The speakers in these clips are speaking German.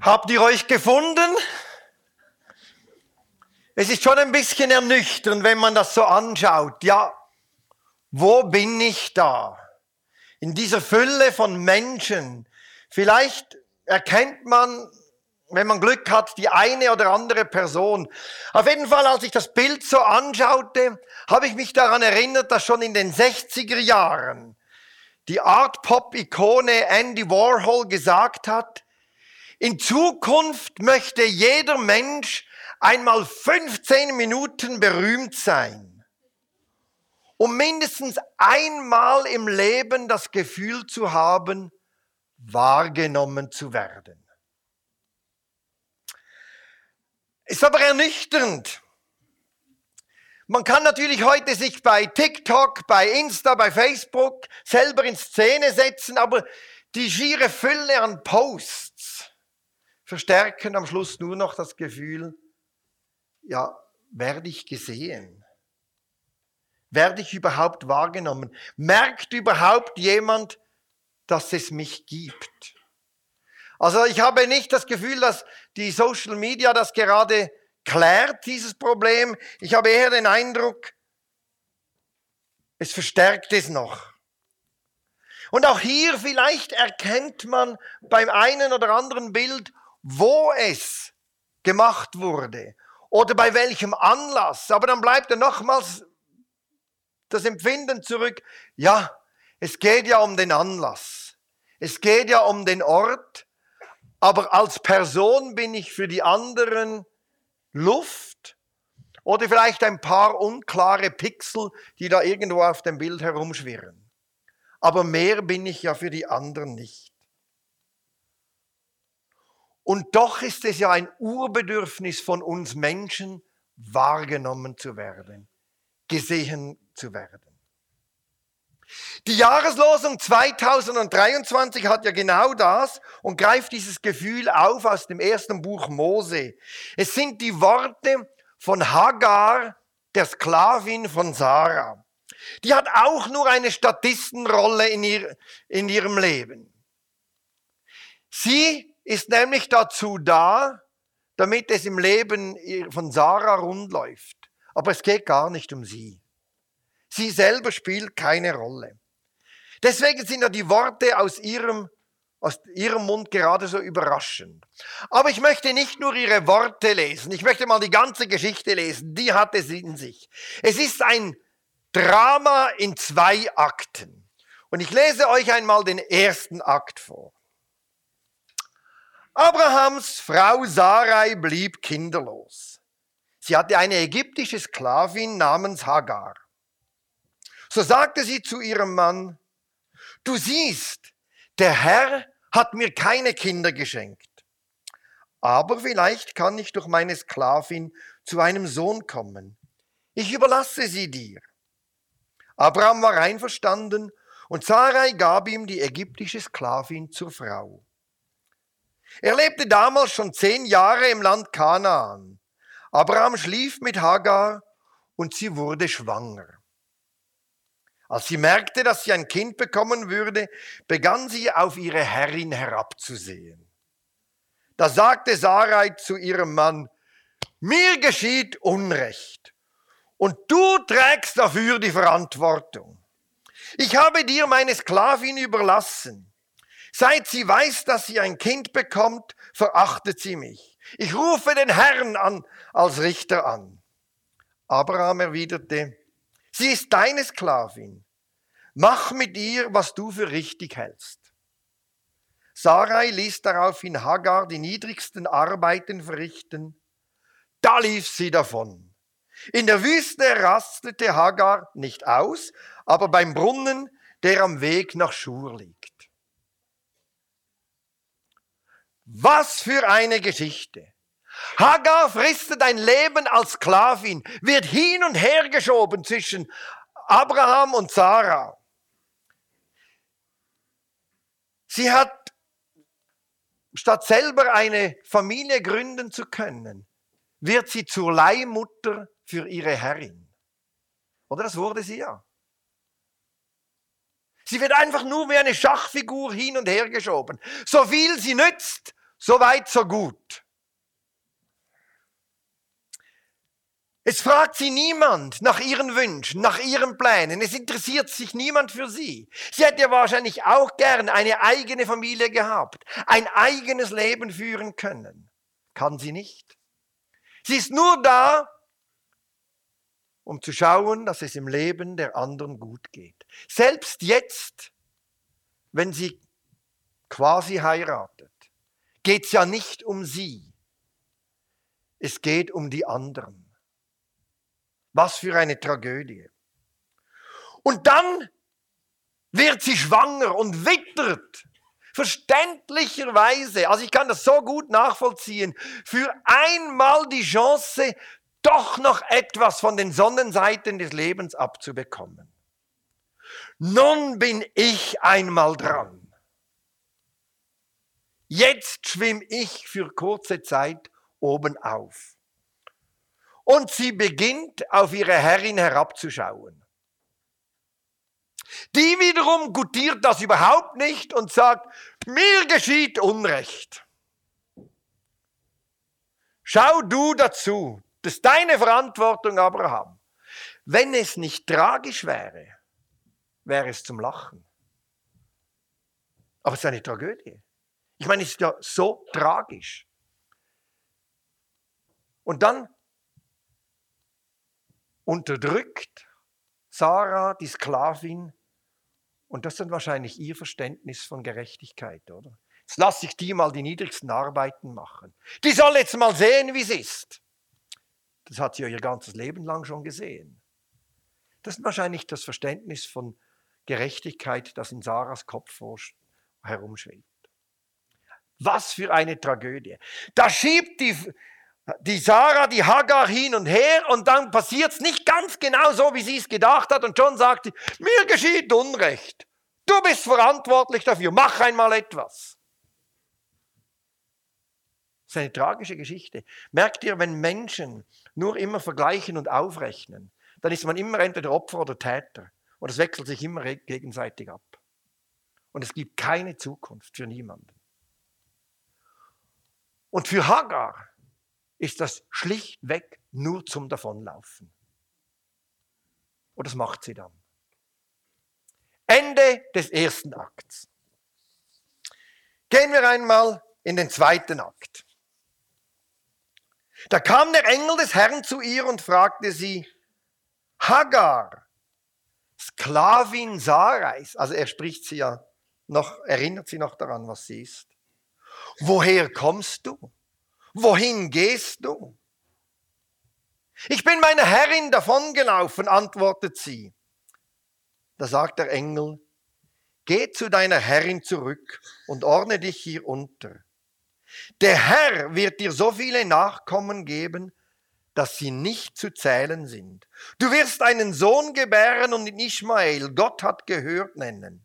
Habt ihr euch gefunden? Es ist schon ein bisschen ernüchternd, wenn man das so anschaut. Ja, wo bin ich da? In dieser Fülle von Menschen. Vielleicht erkennt man, wenn man Glück hat, die eine oder andere Person. Auf jeden Fall, als ich das Bild so anschaute, habe ich mich daran erinnert, dass schon in den 60er Jahren die Art-Pop-Ikone Andy Warhol gesagt hat, in Zukunft möchte jeder Mensch einmal 15 Minuten berühmt sein, um mindestens einmal im Leben das Gefühl zu haben, wahrgenommen zu werden. Ist aber ernüchternd. Man kann natürlich heute sich bei TikTok, bei Insta, bei Facebook selber in Szene setzen, aber die schiere Fülle an Posts verstärken am Schluss nur noch das Gefühl, ja, werde ich gesehen? Werde ich überhaupt wahrgenommen? Merkt überhaupt jemand, dass es mich gibt? Also ich habe nicht das Gefühl, dass die Social Media das gerade klärt, dieses Problem. Ich habe eher den Eindruck, es verstärkt es noch. Und auch hier vielleicht erkennt man beim einen oder anderen Bild, wo es gemacht wurde oder bei welchem Anlass. Aber dann bleibt ja nochmals das Empfinden zurück. Ja, es geht ja um den Anlass. Es geht ja um den Ort. Aber als Person bin ich für die anderen Luft oder vielleicht ein paar unklare Pixel, die da irgendwo auf dem Bild herumschwirren. Aber mehr bin ich ja für die anderen nicht. Und doch ist es ja ein Urbedürfnis von uns Menschen, wahrgenommen zu werden, gesehen zu werden. Die Jahreslosung 2023 hat ja genau das und greift dieses Gefühl auf aus dem ersten Buch Mose. Es sind die Worte von Hagar, der Sklavin von Sarah. Die hat auch nur eine Statistenrolle in, ihr, in ihrem Leben. Sie ist nämlich dazu da, damit es im Leben von Sarah rund läuft. Aber es geht gar nicht um sie. Sie selber spielt keine Rolle. Deswegen sind ja die Worte aus ihrem, aus ihrem Mund gerade so überraschend. Aber ich möchte nicht nur ihre Worte lesen, ich möchte mal die ganze Geschichte lesen, die hat es in sich. Es ist ein Drama in zwei Akten. Und ich lese euch einmal den ersten Akt vor. Abrahams Frau Sarai blieb kinderlos. Sie hatte eine ägyptische Sklavin namens Hagar. So sagte sie zu ihrem Mann, du siehst, der Herr hat mir keine Kinder geschenkt. Aber vielleicht kann ich durch meine Sklavin zu einem Sohn kommen. Ich überlasse sie dir. Abraham war einverstanden und Sarai gab ihm die ägyptische Sklavin zur Frau. Er lebte damals schon zehn Jahre im Land Kanaan. Abraham schlief mit Hagar und sie wurde schwanger. Als sie merkte, dass sie ein Kind bekommen würde, begann sie auf ihre Herrin herabzusehen. Da sagte Sarai zu ihrem Mann, mir geschieht Unrecht und du trägst dafür die Verantwortung. Ich habe dir meine Sklavin überlassen. Seit sie weiß, dass sie ein Kind bekommt, verachtet sie mich. Ich rufe den Herrn an als Richter an. Abraham erwiderte, sie ist deine Sklavin. Mach mit ihr, was du für richtig hältst. Sarai ließ daraufhin Hagar die niedrigsten Arbeiten verrichten. Da lief sie davon. In der Wüste rastete Hagar nicht aus, aber beim Brunnen, der am Weg nach Schur liegt. Was für eine Geschichte. Hagar fristet ein Leben als Sklavin, wird hin und her geschoben zwischen Abraham und Sarah. Sie hat, statt selber eine Familie gründen zu können, wird sie zur Leihmutter für ihre Herrin. Oder das wurde sie ja. Sie wird einfach nur wie eine Schachfigur hin und her geschoben. So viel sie nützt, So weit, so gut. Es fragt sie niemand nach ihren Wünschen, nach ihren Plänen. Es interessiert sich niemand für sie. Sie hätte wahrscheinlich auch gern eine eigene Familie gehabt, ein eigenes Leben führen können. Kann sie nicht. Sie ist nur da, um zu schauen, dass es im Leben der anderen gut geht. Selbst jetzt, wenn sie quasi heiratet, geht es ja nicht um sie. Es geht um die anderen. Was für eine Tragödie. Und dann wird sie schwanger und wittert. Verständlicherweise, also ich kann das so gut nachvollziehen, für einmal die Chance, doch noch etwas von den Sonnenseiten des Lebens abzubekommen. Nun bin ich einmal dran. Jetzt schwimme ich für kurze Zeit oben auf. Und sie beginnt auf ihre Herrin herabzuschauen. Die wiederum gutiert das überhaupt nicht und sagt, mir geschieht Unrecht. Schau du dazu, das ist deine Verantwortung, Abraham. Wenn es nicht tragisch wäre, wäre es zum Lachen. Aber es ist eine Tragödie. Ich meine, es ist ja so tragisch. Und dann unterdrückt Sarah, die Sklavin, und das ist dann wahrscheinlich ihr Verständnis von Gerechtigkeit, oder? Jetzt lasse ich die mal die niedrigsten Arbeiten machen. Die soll jetzt mal sehen, wie es ist. Das hat sie ja ihr ganzes Leben lang schon gesehen. Das ist wahrscheinlich das Verständnis von Gerechtigkeit, das in Sarahs Kopf herumschwebt. Was für eine Tragödie. Da schiebt die, die Sarah, die Hagar hin und her und dann passiert es nicht ganz genau so, wie sie es gedacht hat und schon sagt mir geschieht Unrecht. Du bist verantwortlich dafür, mach einmal etwas. Das ist eine tragische Geschichte. Merkt ihr, wenn Menschen nur immer vergleichen und aufrechnen, dann ist man immer entweder Opfer oder Täter. Und es wechselt sich immer gegenseitig ab. Und es gibt keine Zukunft für niemanden. Und für Hagar ist das schlichtweg nur zum Davonlaufen. Und das macht sie dann. Ende des ersten Akts. Gehen wir einmal in den zweiten Akt. Da kam der Engel des Herrn zu ihr und fragte sie, Hagar, Sklavin Sarais, also er spricht sie ja noch, erinnert sie noch daran, was sie ist. Woher kommst du? wohin gehst du? Ich bin meiner Herrin davongelaufen, antwortet sie. Da sagt der Engel, geh zu deiner Herrin zurück und ordne dich hier unter. Der Herr wird dir so viele Nachkommen geben, dass sie nicht zu zählen sind. Du wirst einen Sohn gebären und ihn Ishmael, Gott hat gehört, nennen.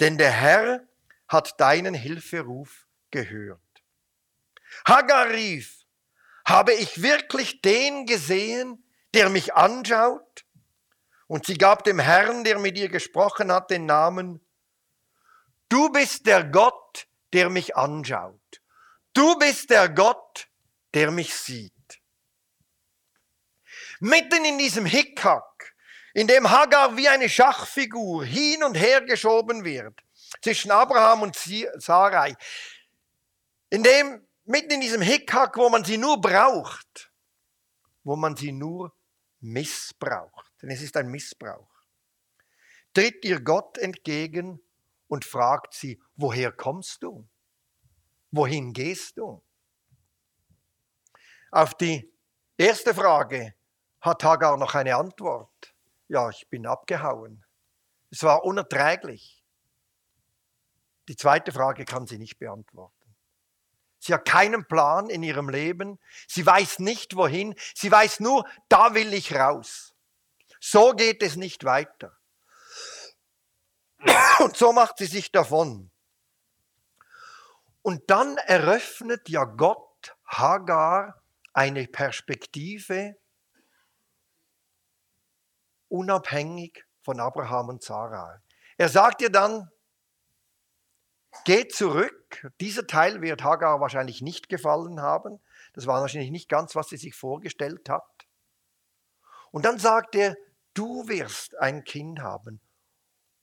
Denn der Herr hat deinen Hilferuf gehört. Hagar rief, habe ich wirklich den gesehen, der mich anschaut? Und sie gab dem Herrn, der mit ihr gesprochen hat, den Namen, du bist der Gott, der mich anschaut. Du bist der Gott, der mich sieht. Mitten in diesem Hickhack, in dem Hagar wie eine Schachfigur hin und her geschoben wird, zwischen Abraham und Sarai, in dem mitten in diesem Hickhack, wo man sie nur braucht, wo man sie nur missbraucht. Denn es ist ein Missbrauch. Tritt ihr Gott entgegen und fragt sie, woher kommst du? Wohin gehst du? Auf die erste Frage hat Hagar noch eine Antwort. Ja, ich bin abgehauen. Es war unerträglich. Die zweite Frage kann sie nicht beantworten. Sie hat keinen Plan in ihrem Leben. Sie weiß nicht wohin. Sie weiß nur, da will ich raus. So geht es nicht weiter. Und so macht sie sich davon. Und dann eröffnet ja Gott Hagar eine Perspektive unabhängig von Abraham und Sarah. Er sagt ihr dann, geh zurück Dieser Teil wird Hagar wahrscheinlich nicht gefallen haben. Das war wahrscheinlich nicht ganz, was sie sich vorgestellt hat. Und dann sagt er, du wirst ein Kind haben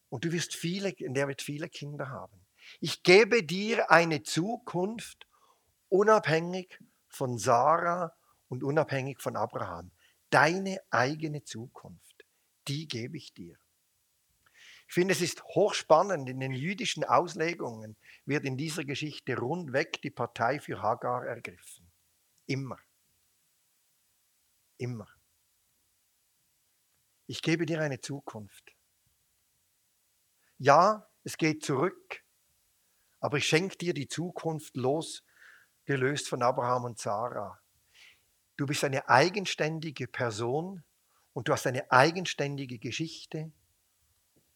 und du wirst viele, der wird viele Kinder haben. Ich gebe dir eine Zukunft unabhängig von Sarah und unabhängig von Abraham. Deine eigene Zukunft, die gebe ich dir. Ich finde, es ist hochspannend. In den jüdischen Auslegungen wird in dieser Geschichte rundweg die Partei für Hagar ergriffen. Immer. Immer. Ich gebe dir eine Zukunft. Ja, es geht zurück, aber ich schenke dir die Zukunft losgelöst von Abraham und Sarah. Du bist eine eigenständige Person und du hast eine eigenständige Geschichte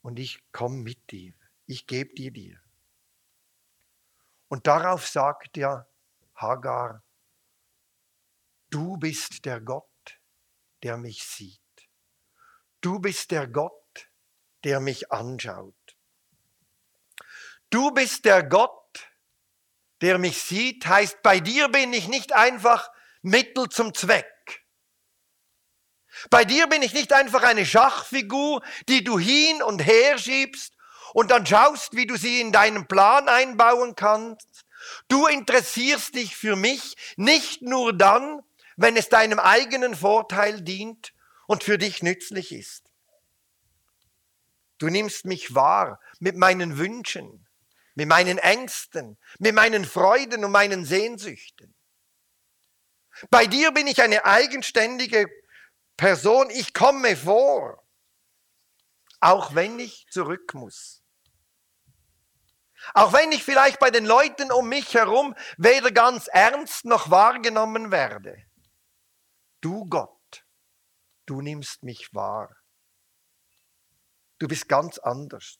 und ich komme mit dir. Ich gebe dir dir. Und darauf sagt ja Hagar, du bist der Gott, der mich sieht. Du bist der Gott, der mich anschaut. Du bist der Gott, der mich sieht, heißt, bei dir bin ich nicht einfach Mittel zum Zweck. Bei dir bin ich nicht einfach eine Schachfigur, die du hin und her schiebst und dann schaust, wie du sie in deinen Plan einbauen kannst. Du interessierst dich für mich nicht nur dann, wenn es deinem eigenen Vorteil dient und für dich nützlich ist. Du nimmst mich wahr mit meinen Wünschen, mit meinen Ängsten, mit meinen Freuden und meinen Sehnsüchten. Bei dir bin ich eine eigenständige Person, ich komme vor, auch wenn ich zurück muss. Auch wenn ich vielleicht bei den Leuten um mich herum weder ganz ernst noch wahrgenommen werde. Du Gott, du nimmst mich wahr. Du bist ganz anders.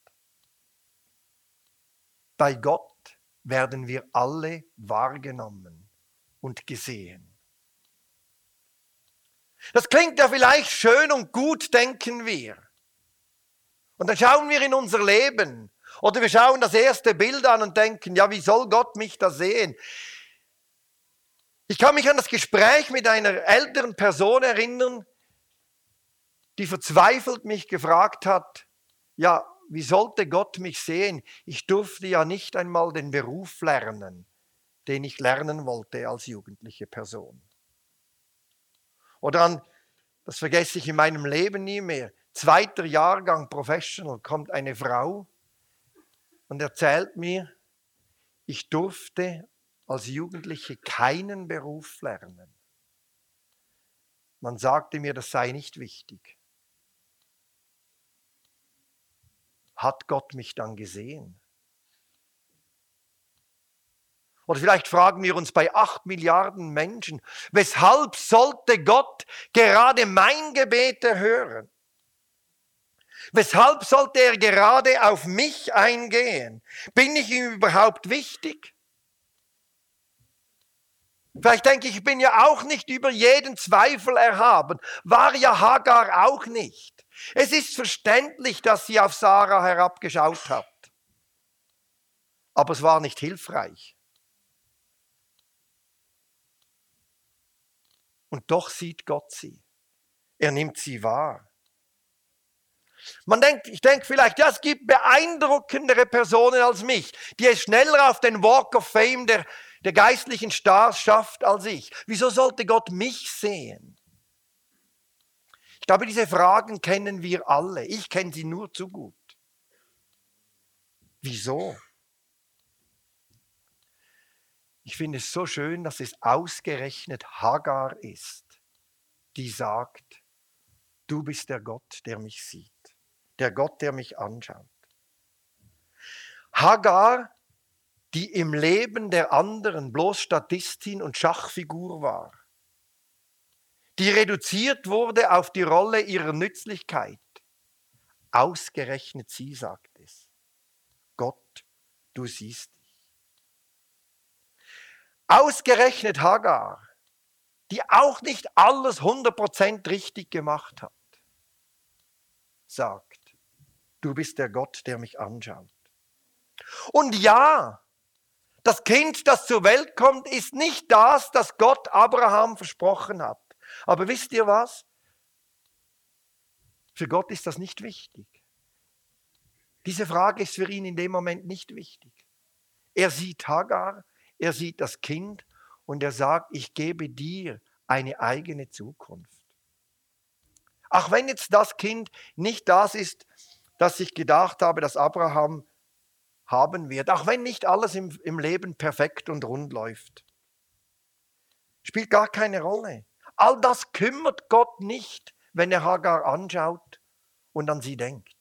Bei Gott werden wir alle wahrgenommen und gesehen. Das klingt ja vielleicht schön und gut, denken wir. Und dann schauen wir in unser Leben oder wir schauen das erste Bild an und denken, ja, wie soll Gott mich da sehen? Ich kann mich an das Gespräch mit einer älteren Person erinnern, die verzweifelt mich gefragt hat, ja, wie sollte Gott mich sehen? Ich durfte ja nicht einmal den Beruf lernen, den ich lernen wollte als jugendliche Person. Oder an, das vergesse ich in meinem Leben nie mehr, zweiter Jahrgang Professional kommt eine Frau und erzählt mir, ich durfte als Jugendliche keinen Beruf lernen. Man sagte mir, das sei nicht wichtig. Hat Gott mich dann gesehen? Oder vielleicht fragen wir uns bei acht Milliarden Menschen, weshalb sollte Gott gerade mein Gebet erhören? Weshalb sollte er gerade auf mich eingehen? Bin ich ihm überhaupt wichtig? Vielleicht denke ich, ich bin ja auch nicht über jeden Zweifel erhaben. War ja Hagar auch nicht. Es ist verständlich, dass sie auf Sarah herabgeschaut hat. Aber es war nicht hilfreich. Und doch sieht Gott sie. Er nimmt sie wahr. Man denkt, ich denke vielleicht, ja, es gibt beeindruckendere Personen als mich, die es schneller auf den Walk of Fame der, der geistlichen Stars schafft als ich. Wieso sollte Gott mich sehen? Ich glaube, diese Fragen kennen wir alle. Ich kenne sie nur zu gut. Wieso? Ich finde es so schön, dass es ausgerechnet Hagar ist, die sagt, du bist der Gott, der mich sieht, der Gott, der mich anschaut. Hagar, die im Leben der anderen bloß Statistin und Schachfigur war, die reduziert wurde auf die Rolle ihrer Nützlichkeit. Ausgerechnet sie sagt es. Gott, du siehst Ausgerechnet Hagar, die auch nicht alles 100% richtig gemacht hat, sagt, du bist der Gott, der mich anschaut. Und ja, Das Kind, das zur Welt kommt, ist nicht das, das Gott Abraham versprochen hat. Aber wisst ihr was? Für Gott ist das nicht wichtig. Diese Frage ist für ihn in dem Moment nicht wichtig. Er sieht Hagar, er sieht das Kind und er sagt, ich gebe dir eine eigene Zukunft. Auch wenn jetzt das Kind nicht das ist, das ich gedacht habe, dass Abraham haben wird, auch wenn nicht alles im, im Leben perfekt und rund läuft. Spielt gar keine Rolle. All das kümmert Gott nicht, wenn er Hagar anschaut und an sie denkt.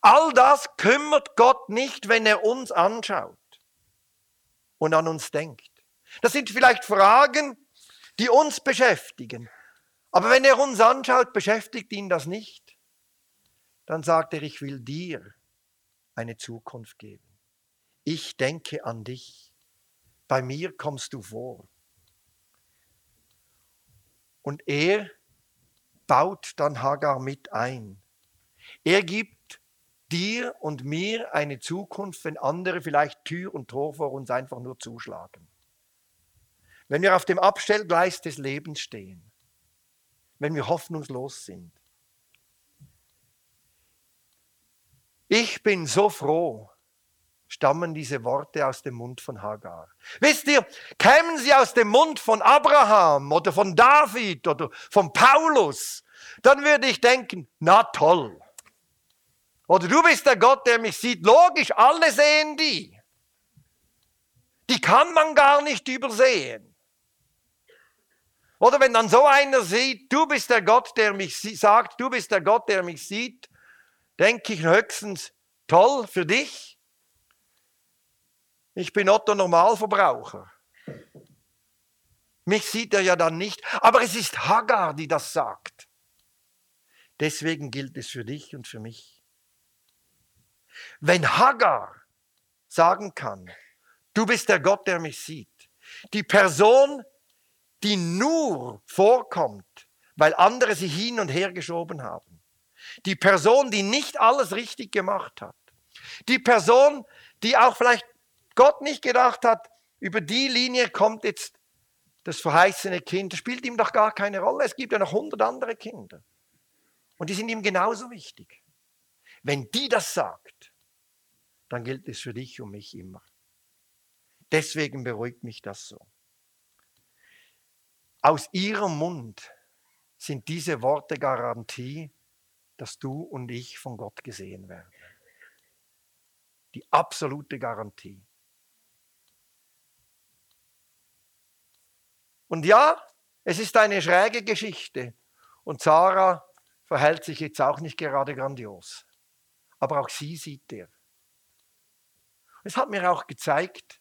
All das kümmert Gott nicht, wenn er uns anschaut und an uns denkt. Das sind vielleicht Fragen, die uns beschäftigen. Aber wenn er uns anschaut, beschäftigt ihn das nicht. Dann sagt er, ich will dir eine Zukunft geben. Ich denke an dich. Bei mir kommst du vor. Und er baut dann Hagar mit ein. Er gibt dir und mir eine Zukunft, wenn andere vielleicht Tür und Tor vor uns einfach nur zuschlagen. Wenn wir auf dem Abstellgleis des Lebens stehen, wenn wir hoffnungslos sind. Ich bin so froh, stammen diese Worte aus dem Mund von Hagar. Wisst ihr, kämen sie aus dem Mund von Abraham oder von David oder von Paulus, dann würde ich denken, na toll. Oder du bist der Gott, der mich sieht. Logisch, alle sehen die. Die kann man gar nicht übersehen. Oder wenn dann so einer sieht, du bist der Gott, der mich sagt, du bist der Gott, der mich sieht, denke ich höchstens, toll für dich. Ich bin Otto Normalverbraucher. Mich sieht er ja dann nicht, aber es ist Hagar, die das sagt. Deswegen gilt es für dich und für mich. Wenn Hagar sagen kann, du bist der Gott, der mich sieht, die Person, die nur vorkommt, weil andere sie hin und her geschoben haben, die Person, die nicht alles richtig gemacht hat, die Person, die auch vielleicht Gott nicht gedacht hat, über die Linie kommt jetzt das verheißene Kind, das spielt ihm doch gar keine Rolle. Es gibt ja noch hundert andere Kinder. Und die sind ihm genauso wichtig. Wenn die das sagt, dann gilt es für dich und mich immer. Deswegen beruhigt mich das so. Aus ihrem Mund sind diese Worte Garantie, dass du und ich von Gott gesehen werden. Die absolute Garantie. Und ja, es ist eine schräge Geschichte. Und Sarah verhält sich jetzt auch nicht gerade grandios. Aber auch sie sieht er. Es hat mir auch gezeigt,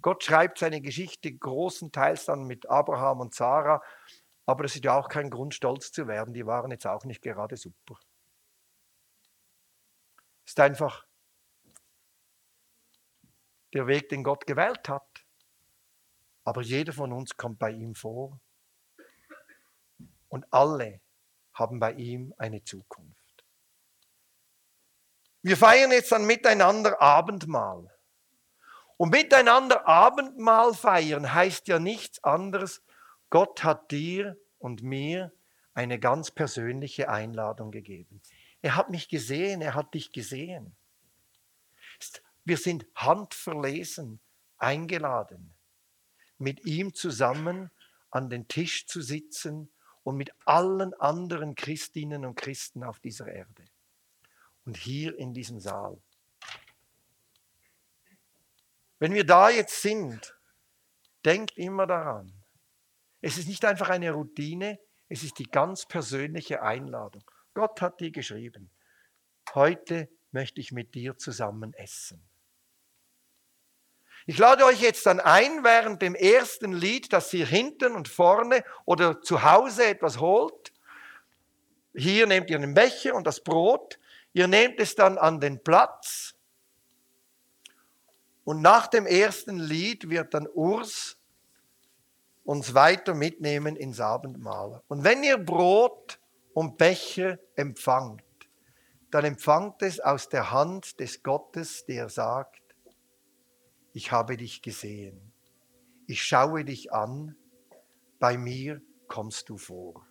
Gott schreibt seine Geschichte großenteils dann mit Abraham und Sarah, aber das ist ja auch kein Grund, stolz zu werden. Die waren jetzt auch nicht gerade super. Es ist einfach der Weg, den Gott gewählt hat. Aber jeder von uns kommt bei ihm vor. Und alle haben bei ihm eine Zukunft. Wir feiern jetzt dann miteinander Abendmahl. Und miteinander Abendmahl feiern heißt ja nichts anderes, Gott hat dir und mir eine ganz persönliche Einladung gegeben. Er hat mich gesehen, er hat dich gesehen. Wir sind handverlesen eingeladen, mit ihm zusammen an den Tisch zu sitzen und mit allen anderen Christinnen und Christen auf dieser Erde und hier in diesem Saal. Wenn wir da jetzt sind, denkt immer daran. Es ist nicht einfach eine Routine, es ist die ganz persönliche Einladung. Gott hat dir geschrieben, heute möchte ich mit dir zusammen essen. Ich lade euch jetzt dann ein, während dem ersten Lied, dass ihr hinten und vorne oder zu Hause etwas holt. Hier nehmt ihr einen Becher und das Brot. Ihr nehmt es dann an den Platz und nach dem ersten Lied wird dann Urs uns weiter mitnehmen ins Abendmahl. Und wenn ihr Brot und Becher empfangt, dann empfangt es aus der Hand des Gottes, der sagt, ich habe dich gesehen. Ich schaue dich an, bei mir kommst du vor.